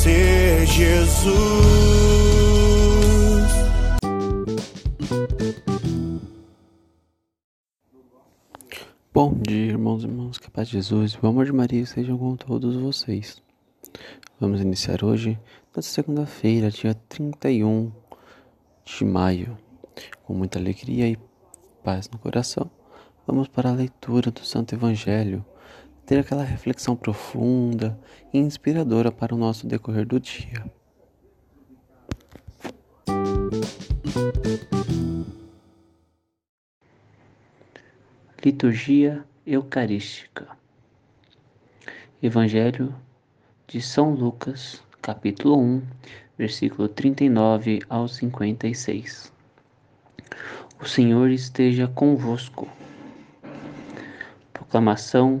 Conhecer Jesus. Bom dia, irmãos e irmãs, que a paz de Jesus o amor de Maria estejam com todos vocês. Vamos iniciar hoje, nesta segunda-feira, dia 31 de maio, com muita alegria e paz no coração. Vamos para a leitura do Santo Evangelho, ter aquela reflexão profunda e inspiradora para o nosso decorrer do dia. Liturgia Eucarística Evangelho de São Lucas, capítulo 1, versículo 39 ao 56. O Senhor esteja convosco. Proclamação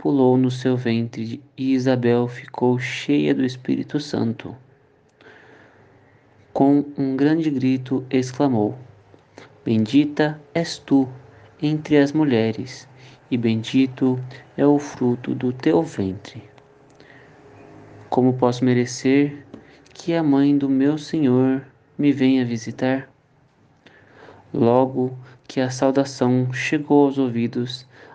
pulou no seu ventre e Isabel ficou cheia do Espírito Santo. Com um grande grito exclamou: Bendita és tu entre as mulheres, e bendito é o fruto do teu ventre. Como posso merecer que a mãe do meu Senhor me venha visitar? Logo que a saudação chegou aos ouvidos,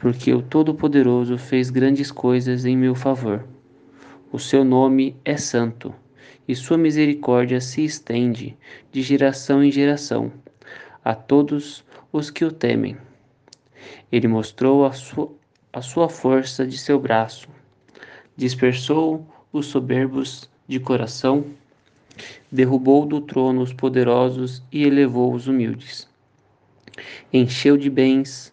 porque o Todo-Poderoso fez grandes coisas em meu favor. O seu nome é santo, e sua misericórdia se estende de geração em geração a todos os que o temem. Ele mostrou a sua, a sua força de seu braço, dispersou os soberbos de coração, derrubou do trono os poderosos e elevou os humildes. Encheu de bens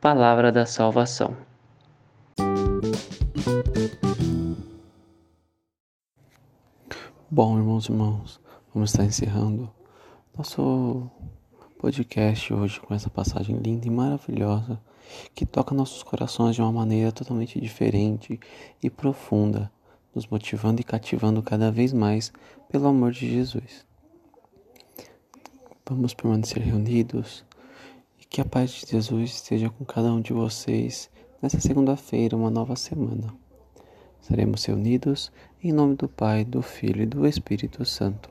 Palavra da salvação. Bom, irmãos e irmãos, vamos estar encerrando nosso podcast hoje com essa passagem linda e maravilhosa que toca nossos corações de uma maneira totalmente diferente e profunda, nos motivando e cativando cada vez mais pelo amor de Jesus. Vamos permanecer reunidos que a paz de Jesus esteja com cada um de vocês nessa segunda-feira, uma nova semana. Seremos reunidos em nome do Pai, do Filho e do Espírito Santo.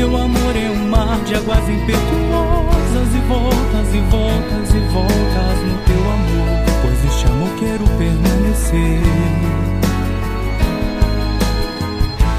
Teu amor é um mar de águas impetuosas e voltas e voltas e voltas no teu amor. Pois este amor quero permanecer.